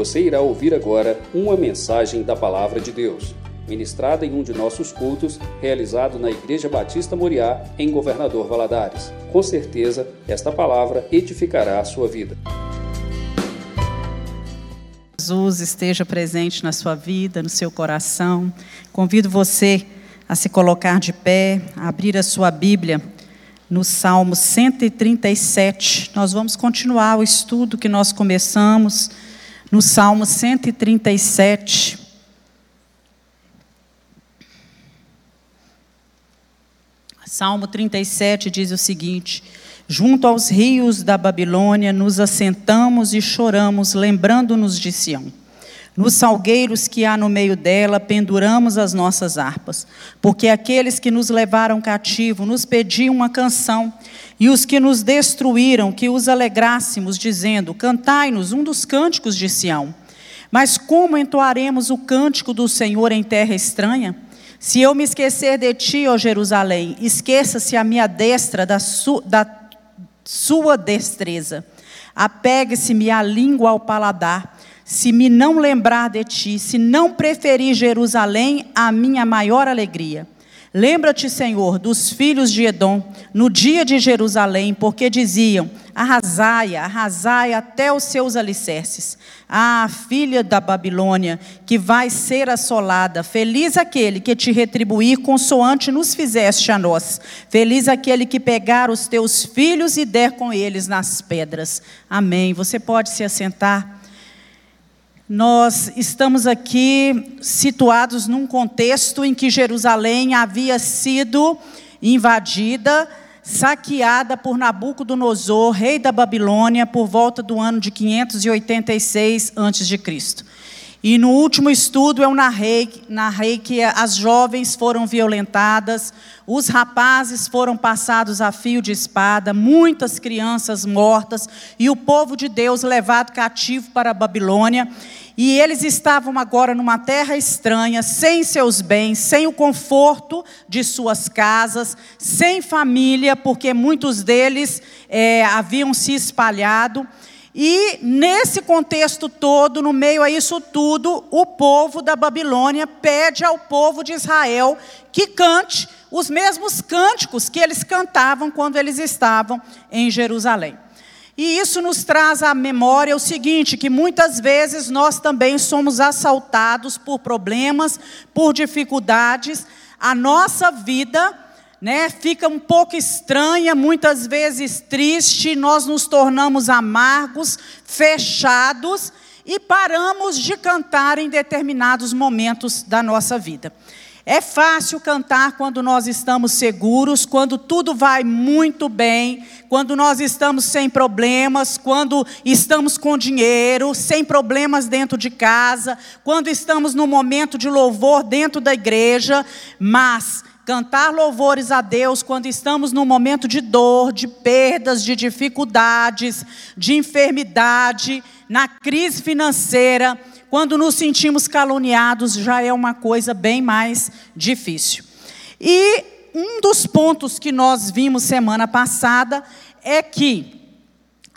Você irá ouvir agora uma mensagem da Palavra de Deus, ministrada em um de nossos cultos, realizado na Igreja Batista Moriá, em Governador Valadares. Com certeza, esta palavra edificará a sua vida. Jesus esteja presente na sua vida, no seu coração. Convido você a se colocar de pé, a abrir a sua Bíblia no Salmo 137. Nós vamos continuar o estudo que nós começamos no Salmo 137. Salmo 37 diz o seguinte: Junto aos rios da Babilônia nos assentamos e choramos, lembrando-nos de Sião. Nos salgueiros que há no meio dela, penduramos as nossas harpas, porque aqueles que nos levaram cativo nos pediam uma canção, e os que nos destruíram, que os alegrássemos, dizendo: Cantai-nos um dos cânticos de Sião. Mas como entoaremos o cântico do Senhor em terra estranha? Se eu me esquecer de ti, ó Jerusalém, esqueça-se a minha destra da, su, da sua destreza. Apegue-se-me a língua ao paladar se me não lembrar de ti, se não preferir Jerusalém, a minha maior alegria. Lembra-te, Senhor, dos filhos de Edom, no dia de Jerusalém, porque diziam: arrasai, arrasai até os seus alicerces. Ah, filha da Babilônia, que vai ser assolada, feliz aquele que te retribuir consoante nos fizeste a nós. Feliz aquele que pegar os teus filhos e der com eles nas pedras. Amém. Você pode se assentar. Nós estamos aqui situados num contexto em que Jerusalém havia sido invadida, saqueada por Nabucodonosor, rei da Babilônia, por volta do ano de 586 a.C. E no último estudo eu narrei, narrei que as jovens foram violentadas, os rapazes foram passados a fio de espada, muitas crianças mortas e o povo de Deus levado cativo para a Babilônia. E eles estavam agora numa terra estranha, sem seus bens, sem o conforto de suas casas, sem família, porque muitos deles é, haviam se espalhado. E nesse contexto todo, no meio a isso tudo, o povo da Babilônia pede ao povo de Israel que cante os mesmos cânticos que eles cantavam quando eles estavam em Jerusalém. E isso nos traz à memória o seguinte: que muitas vezes nós também somos assaltados por problemas, por dificuldades, a nossa vida né, fica um pouco estranha, muitas vezes triste, nós nos tornamos amargos, fechados e paramos de cantar em determinados momentos da nossa vida. É fácil cantar quando nós estamos seguros, quando tudo vai muito bem, quando nós estamos sem problemas, quando estamos com dinheiro, sem problemas dentro de casa, quando estamos no momento de louvor dentro da igreja, mas cantar louvores a Deus quando estamos num momento de dor, de perdas, de dificuldades, de enfermidade, na crise financeira, quando nos sentimos caluniados, já é uma coisa bem mais difícil. E um dos pontos que nós vimos semana passada é que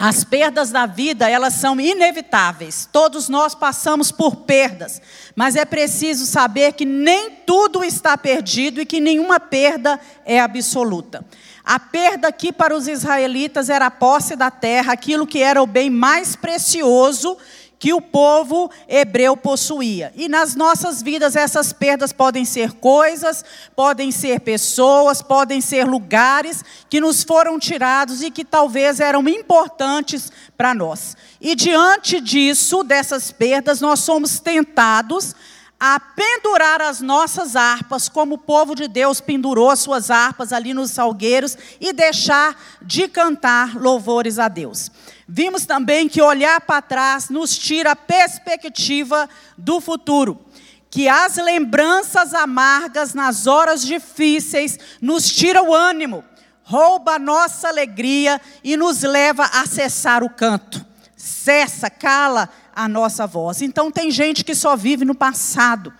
as perdas da vida, elas são inevitáveis. Todos nós passamos por perdas, mas é preciso saber que nem tudo está perdido e que nenhuma perda é absoluta. A perda aqui para os israelitas era a posse da terra, aquilo que era o bem mais precioso que o povo hebreu possuía. E nas nossas vidas, essas perdas podem ser coisas, podem ser pessoas, podem ser lugares que nos foram tirados e que talvez eram importantes para nós. E diante disso, dessas perdas, nós somos tentados a pendurar as nossas harpas, como o povo de Deus pendurou as suas harpas ali nos salgueiros, e deixar de cantar louvores a Deus. Vimos também que olhar para trás nos tira a perspectiva do futuro. Que as lembranças amargas nas horas difíceis nos tira o ânimo, rouba a nossa alegria e nos leva a cessar o canto. Cessa, cala a nossa voz. Então tem gente que só vive no passado.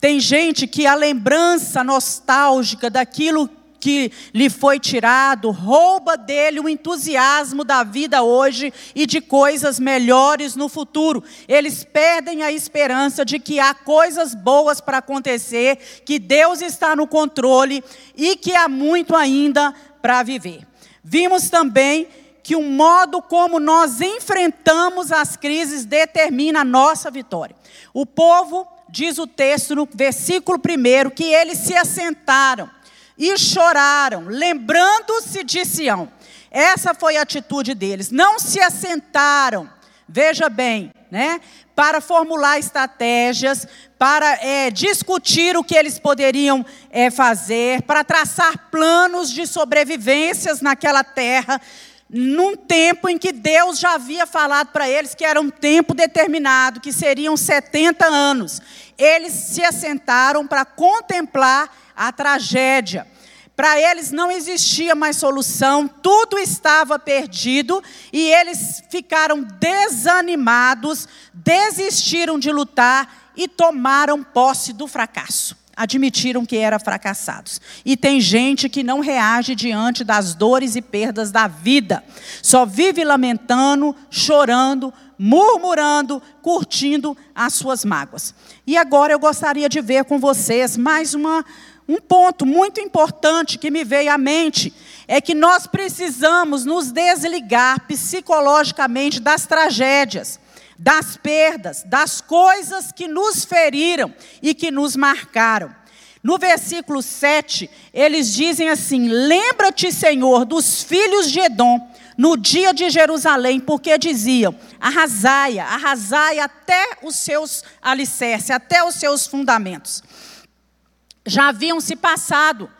Tem gente que a lembrança nostálgica daquilo que lhe foi tirado, rouba dele o entusiasmo da vida hoje e de coisas melhores no futuro. Eles perdem a esperança de que há coisas boas para acontecer, que Deus está no controle e que há muito ainda para viver. Vimos também que o modo como nós enfrentamos as crises determina a nossa vitória. O povo, diz o texto no versículo 1, que eles se assentaram e choraram, lembrando-se de Sião. Essa foi a atitude deles. Não se assentaram, veja bem, né? Para formular estratégias, para é, discutir o que eles poderiam é, fazer, para traçar planos de sobrevivências naquela terra num tempo em que Deus já havia falado para eles que era um tempo determinado, que seriam 70 anos. Eles se assentaram para contemplar a tragédia. Para eles não existia mais solução, tudo estava perdido e eles ficaram desanimados, desistiram de lutar e tomaram posse do fracasso admitiram que eram fracassados. E tem gente que não reage diante das dores e perdas da vida. Só vive lamentando, chorando, murmurando, curtindo as suas mágoas. E agora eu gostaria de ver com vocês mais uma, um ponto muito importante que me veio à mente. É que nós precisamos nos desligar psicologicamente das tragédias das perdas, das coisas que nos feriram e que nos marcaram. No versículo 7, eles dizem assim: Lembra-te, Senhor, dos filhos de Edom, no dia de Jerusalém, porque diziam: arrasai arrasai até os seus alicerces, até os seus fundamentos. Já haviam se passado,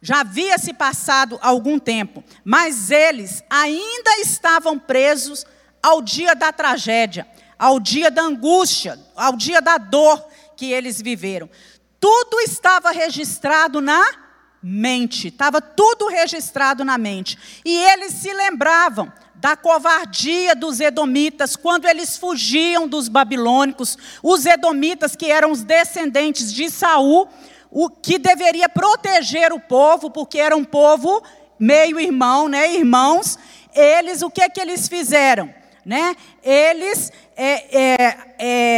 já havia se passado algum tempo, mas eles ainda estavam presos ao dia da tragédia ao dia da angústia, ao dia da dor que eles viveram. Tudo estava registrado na mente, estava tudo registrado na mente. E eles se lembravam da covardia dos edomitas quando eles fugiam dos babilônicos, os edomitas que eram os descendentes de Saul, o que deveria proteger o povo, porque era um povo meio irmão, né, irmãos. Eles, o que que eles fizeram? né? Eles é, é,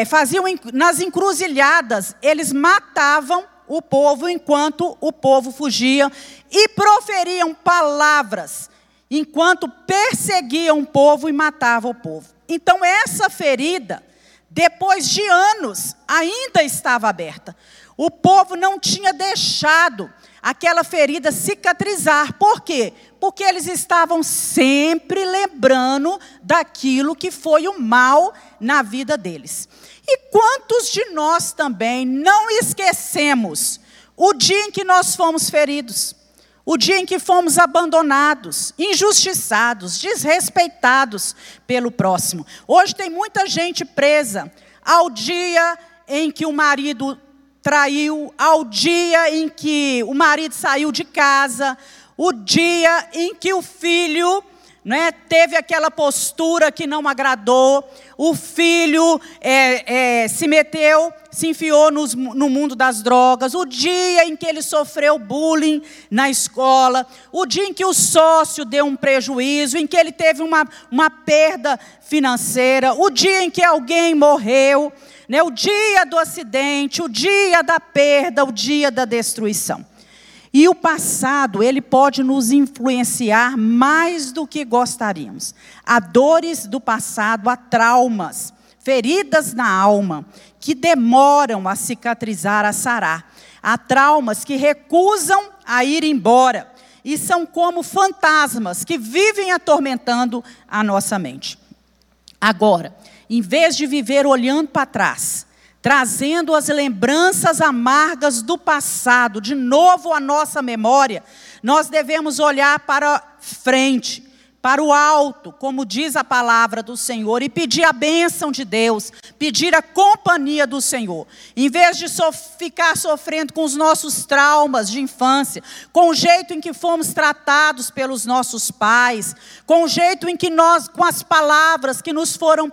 é, faziam nas encruzilhadas, eles matavam o povo enquanto o povo fugia e proferiam palavras enquanto perseguiam o povo e matavam o povo. Então essa ferida, depois de anos, ainda estava aberta. O povo não tinha deixado aquela ferida cicatrizar. Por quê? Porque eles estavam sempre lembrando daquilo que foi o mal na vida deles. E quantos de nós também não esquecemos o dia em que nós fomos feridos? O dia em que fomos abandonados, injustiçados, desrespeitados pelo próximo. Hoje tem muita gente presa ao dia em que o marido traiu, ao dia em que o marido saiu de casa, o dia em que o filho né, teve aquela postura que não agradou, o filho é, é, se meteu, se enfiou nos, no mundo das drogas, o dia em que ele sofreu bullying na escola, o dia em que o sócio deu um prejuízo, em que ele teve uma, uma perda financeira, o dia em que alguém morreu né, o dia do acidente, o dia da perda, o dia da destruição. E o passado, ele pode nos influenciar mais do que gostaríamos. Há dores do passado, há traumas, feridas na alma, que demoram a cicatrizar, a sarar. Há traumas que recusam a ir embora e são como fantasmas que vivem atormentando a nossa mente. Agora, em vez de viver olhando para trás, trazendo as lembranças amargas do passado de novo à nossa memória, nós devemos olhar para frente, para o alto, como diz a palavra do Senhor, e pedir a bênção de Deus, pedir a companhia do Senhor. Em vez de so ficar sofrendo com os nossos traumas de infância, com o jeito em que fomos tratados pelos nossos pais, com o jeito em que nós, com as palavras que nos foram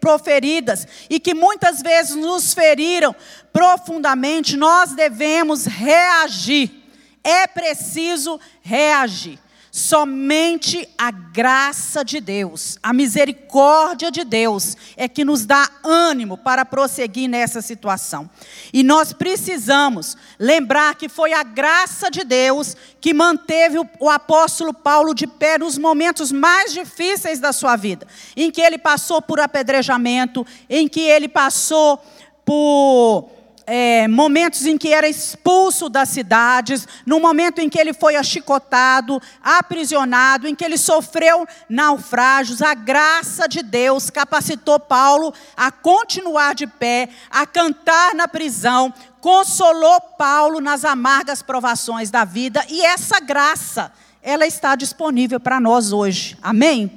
proferidas e que muitas vezes nos feriram profundamente, nós devemos reagir É preciso reagir. Somente a graça de Deus, a misericórdia de Deus é que nos dá ânimo para prosseguir nessa situação. E nós precisamos lembrar que foi a graça de Deus que manteve o, apóstolo Paulo de pé nos momentos mais difíceis da sua vida, em que ele passou por apedrejamento, em que ele passou por é, momentos em que era expulso das cidades, no momento em que ele foi achicotado, aprisionado, em que ele sofreu naufrágios, a graça de Deus capacitou Paulo a continuar de pé, a cantar na prisão, consolou Paulo nas amargas provações da vida, e essa graça, ela está disponível para nós hoje. Amém?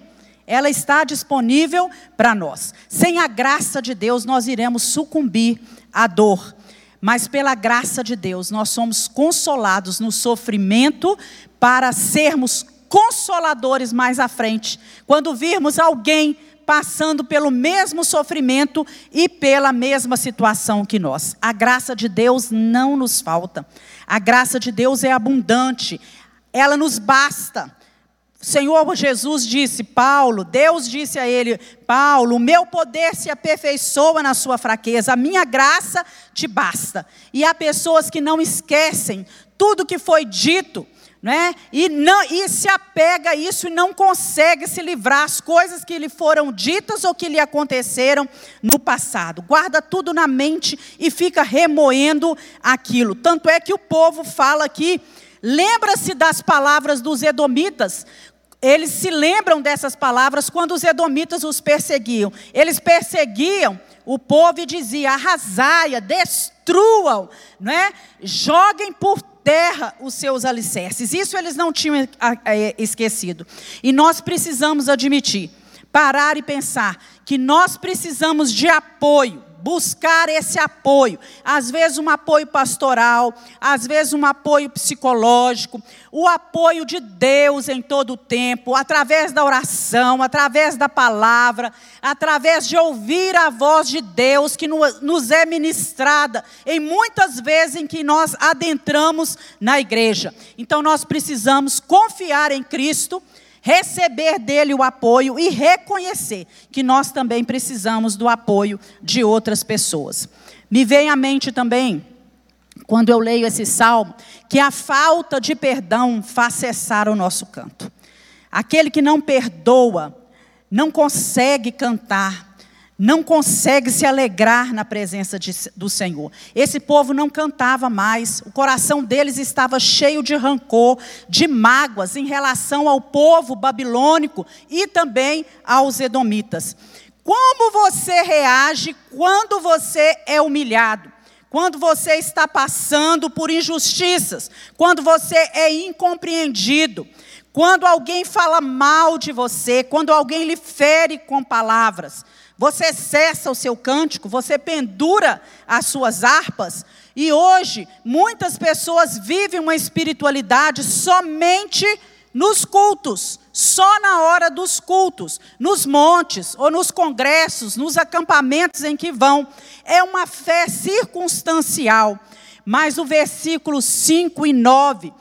Ela está disponível para nós. Sem a graça de Deus, nós iremos sucumbir à dor mas pela graça de Deus, nós somos consolados no sofrimento para sermos consoladores mais à frente. Quando virmos alguém passando pelo mesmo sofrimento e pela mesma situação que nós. A graça de Deus não nos falta. A graça de Deus é abundante. Ela nos basta. Senhor Jesus disse, Paulo, Deus disse a ele: Paulo, o meu poder se aperfeiçoa na sua fraqueza, a minha graça te basta. E há pessoas que não esquecem tudo que foi dito, né? E, não, e se apega a isso e não consegue se livrar as coisas que lhe foram ditas ou que lhe aconteceram no passado. Guarda tudo na mente e fica remoendo aquilo. Tanto é que o povo fala aqui. Lembra-se das palavras dos edomitas, eles se lembram dessas palavras quando os edomitas os perseguiam. Eles perseguiam o povo e diziam: arrasaia, destruam, não é? joguem por terra os seus alicerces. Isso eles não tinham esquecido. E nós precisamos admitir, parar e pensar que nós precisamos de apoio buscar esse apoio. Às vezes, um apoio pastoral, às vezes, um apoio psicológico, o apoio de Deus em todo o tempo, através da oração, através da palavra, através de ouvir a voz de Deus que nos é ministrada em muitas vezes em que nós adentramos na igreja. Então, nós precisamos confiar em Cristo receber dele o apoio e reconhecer que nós também precisamos do apoio de outras pessoas. Me vem à mente também, quando eu leio esse salmo, que a falta de perdão faz cessar o nosso canto. Aquele que não perdoa, não consegue cantar, não consegue se alegrar na presença de, do Senhor. Esse povo não cantava mais, o coração deles estava cheio de rancor, de mágoas em relação ao povo babilônico e também aos edomitas. Como você reage quando você é humilhado? Quando você está passando por injustiças, quando você é incompreendido, quando alguém fala mal de você, quando alguém lhe fere com palavras, você cessa o seu cântico, você pendura as suas harpas. E hoje, muitas pessoas vivem uma espiritualidade somente nos cultos, só na hora dos cultos, nos montes, ou nos congressos, nos acampamentos em que vão. É uma fé circunstancial. Mas o versículo 5 e 9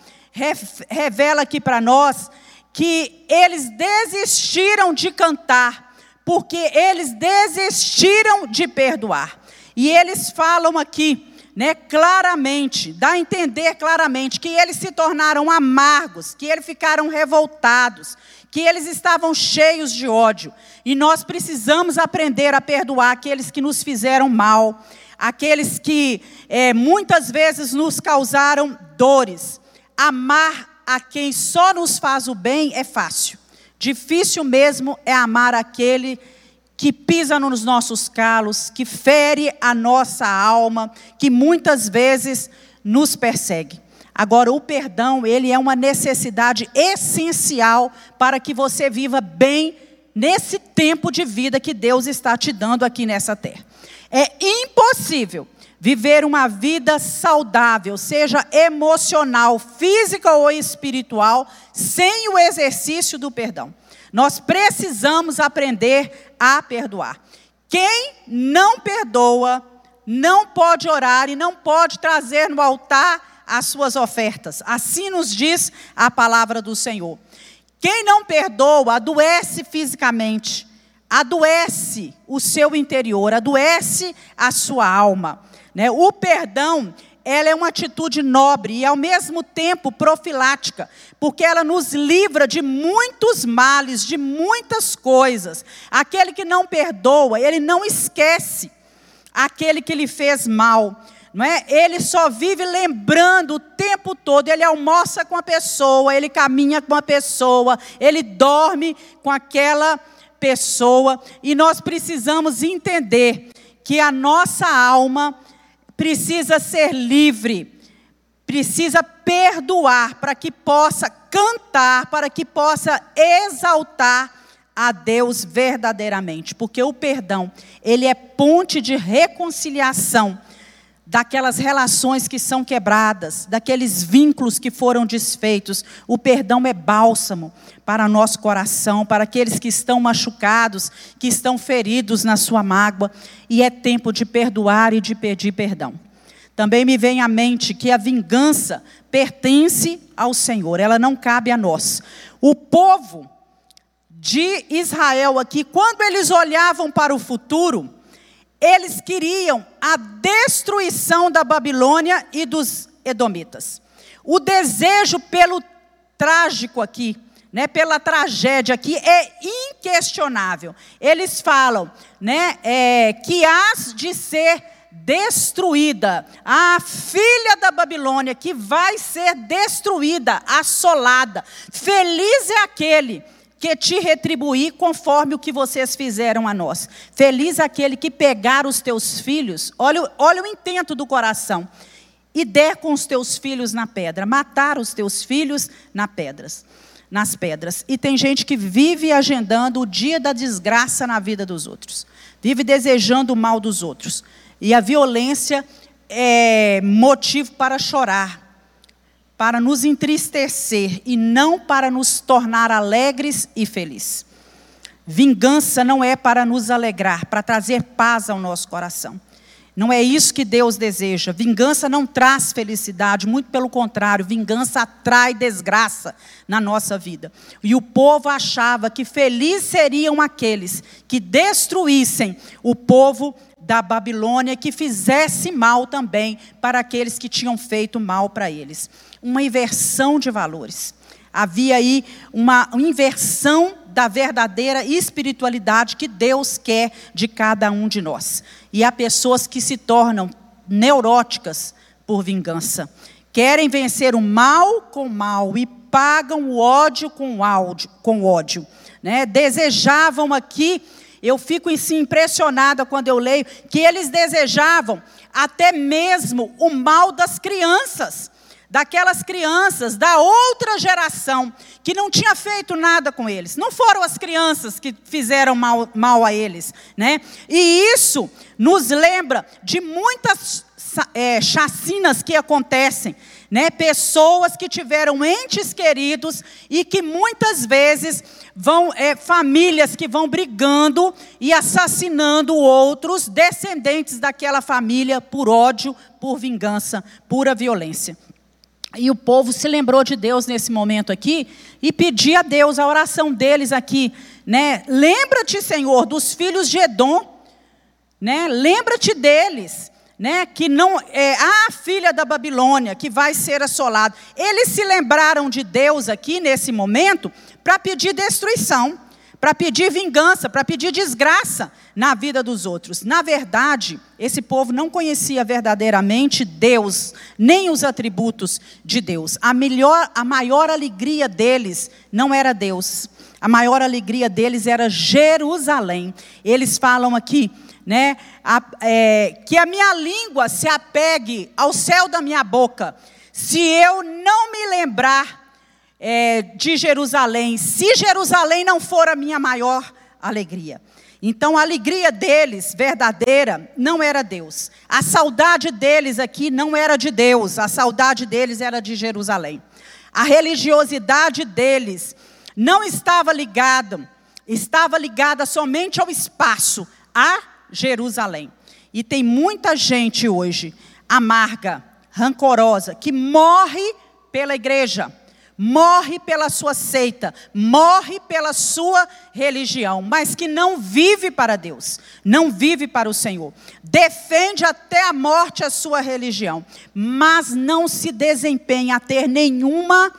revela aqui para nós que eles desistiram de cantar porque eles desistiram de perdoar. E eles falam aqui, né, claramente, dá a entender claramente que eles se tornaram amargos, que eles ficaram revoltados, que eles estavam cheios de ódio. E nós precisamos aprender a perdoar aqueles que nos fizeram mal, aqueles que é, muitas vezes nos causaram dores. Amar a quem só nos faz o bem é fácil. Difícil mesmo é amar aquele que pisa nos nossos calos, que fere a nossa alma, que muitas vezes nos persegue. Agora, o perdão, ele é uma necessidade essencial para que você viva bem nesse tempo de vida que Deus está te dando aqui nessa terra. É impossível viver uma vida saudável, seja emocional, física ou espiritual, sem o exercício do perdão. Nós precisamos aprender a perdoar. Quem não perdoa, não pode orar e não pode trazer no altar as suas ofertas. Assim nos diz a palavra do Senhor. Quem não perdoa, adoece fisicamente, adoece o seu interior, adoece a sua alma. Né? O perdão ela é uma atitude nobre e, ao mesmo tempo, profilática, porque ela nos livra de muitos males, de muitas coisas. Aquele que não perdoa, ele não esquece aquele que lhe fez mal. Não é? Ele só vive lembrando o tempo todo. Ele almoça com a pessoa, ele caminha com a pessoa, ele dorme com aquela pessoa. E nós precisamos entender que a nossa alma precisa ser livre, precisa perdoar para que possa cantar, para que possa exaltar a Deus verdadeiramente, porque o perdão, ele é ponte de reconciliação daquelas relações que são quebradas, daqueles vínculos que foram desfeitos. O perdão é bálsamo para nosso coração, para aqueles que estão machucados, que estão feridos na sua mágoa, e é tempo de perdoar e de pedir perdão. Também me vem à mente que a vingança pertence ao Senhor, ela não cabe a nós. O povo de Israel aqui, quando eles olhavam para o futuro, eles queriam a destruição da Babilônia e dos edomitas. O desejo pelo trágico aqui, né, pela tragédia aqui é inquestionável. Eles falam, né, é, que hás de ser destruída, a filha da Babilônia que vai ser destruída, assolada. Feliz é aquele que te retribuir conforme o que vocês fizeram a nós. Feliz aquele que pegar os teus filhos, olha, olha o intento do coração, e der com os teus filhos na pedra, matar os teus filhos na pedras, nas pedras. E tem gente que vive agendando o dia da desgraça na vida dos outros, vive desejando o mal dos outros. E a violência é motivo para chorar, para nos entristecer e não para nos tornar alegres e felizes. Vingança não é para nos alegrar, para trazer paz ao nosso coração. Não é isso que Deus deseja. Vingança não traz felicidade, muito pelo contrário, vingança atrai desgraça na nossa vida. E o povo achava que felizes seriam aqueles que destruíssem o povo da Babilônia, que fizesse mal também para aqueles que tinham feito mal para eles uma inversão de valores. Havia aí uma inversão da verdadeira espiritualidade que Deus quer de cada um de nós. E há pessoas que se tornam neuróticas por vingança. Querem vencer o mal com mal e pagam o ódio com ódio. Né? Desejavam aqui, eu fico assim, impressionada quando eu leio, que eles desejavam até mesmo o mal das crianças daquelas crianças da outra geração que não tinha feito nada com eles. Não foram as crianças que fizeram mal, mal a eles, né? E isso nos lembra de muitas é, chacinas que acontecem, né? Pessoas que tiveram entes queridos e que muitas vezes vão é, famílias que vão brigando e assassinando outros descendentes daquela família por ódio, por vingança, pura violência. E o povo se lembrou de Deus nesse momento aqui e pediu a Deus a oração deles aqui, né? Lembra-te, Senhor, dos filhos de Edom, né? Lembra-te deles, né? Que não é a filha da Babilônia que vai ser assolada. Eles se lembraram de Deus aqui nesse momento para pedir destruição para pedir vingança, para pedir desgraça na vida dos outros. Na verdade, esse povo não conhecia verdadeiramente Deus, nem os atributos de Deus. A, melhor, a maior alegria deles não era Deus. A maior alegria deles era Jerusalém. Eles falam aqui, né, a, é, que a minha língua se apegue ao céu da minha boca. Se eu não me lembrar é, de Jerusalém, se Jerusalém não for a minha maior alegria. Então a alegria deles, verdadeira, não era Deus. A saudade deles aqui não era de Deus, a saudade deles era de Jerusalém. A religiosidade deles não estava ligada, estava ligada somente ao espaço, a Jerusalém. E tem muita gente hoje amarga, rancorosa, que morre pela igreja, morre pela sua seita, morre pela sua religião, mas que não vive para Deus, não vive para o Senhor. Defende até a morte a sua religião, mas não se desempenha a ter nenhuma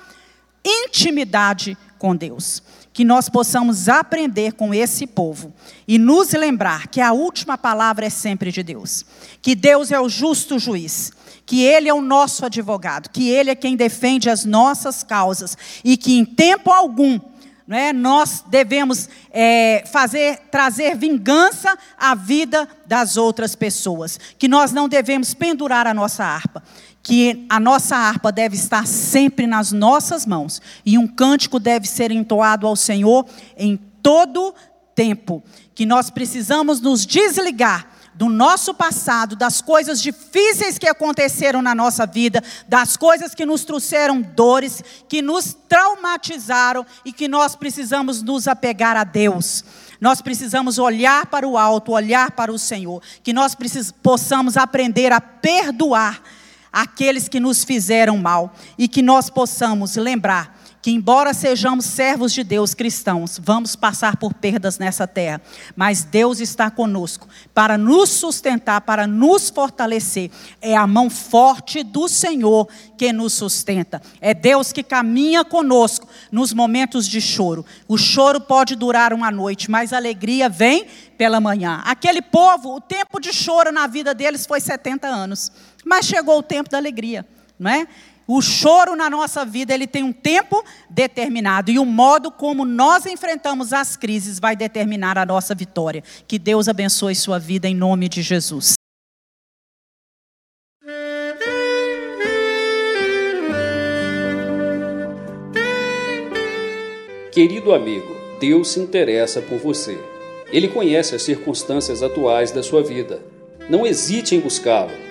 intimidade com Deus. Que nós possamos aprender com esse povo e nos lembrar que a última palavra é sempre de Deus, que Deus é o justo juiz que Ele é o nosso advogado, que Ele é quem defende as nossas causas e que em tempo algum né, nós devemos é, fazer, trazer vingança à vida das outras pessoas, que nós não devemos pendurar a nossa harpa, que a nossa harpa deve estar sempre nas nossas mãos e um cântico deve ser entoado ao Senhor em todo tempo, que nós precisamos nos desligar do nosso passado, das coisas difíceis que aconteceram na nossa vida, das coisas que nos trouxeram dores, que nos traumatizaram e que nós precisamos nos apegar a Deus. Nós precisamos olhar para o alto, olhar para o Senhor, que nós possamos aprender a perdoar aqueles que nos fizeram mal e que nós possamos lembrar que, embora sejamos servos de Deus cristãos, vamos passar por perdas nessa terra, mas Deus está conosco para nos sustentar, para nos fortalecer. É a mão forte do Senhor que nos sustenta. É Deus que caminha conosco nos momentos de choro. O choro pode durar uma noite, mas a alegria vem pela manhã. Aquele povo, o tempo de choro na vida deles foi 70 anos, mas chegou o tempo da alegria, não é? O choro na nossa vida, ele tem um tempo determinado e o modo como nós enfrentamos as crises vai determinar a nossa vitória. Que Deus abençoe sua vida em nome de Jesus. Querido amigo, Deus se interessa por você. Ele conhece as circunstâncias atuais da sua vida. Não hesite em buscá-lo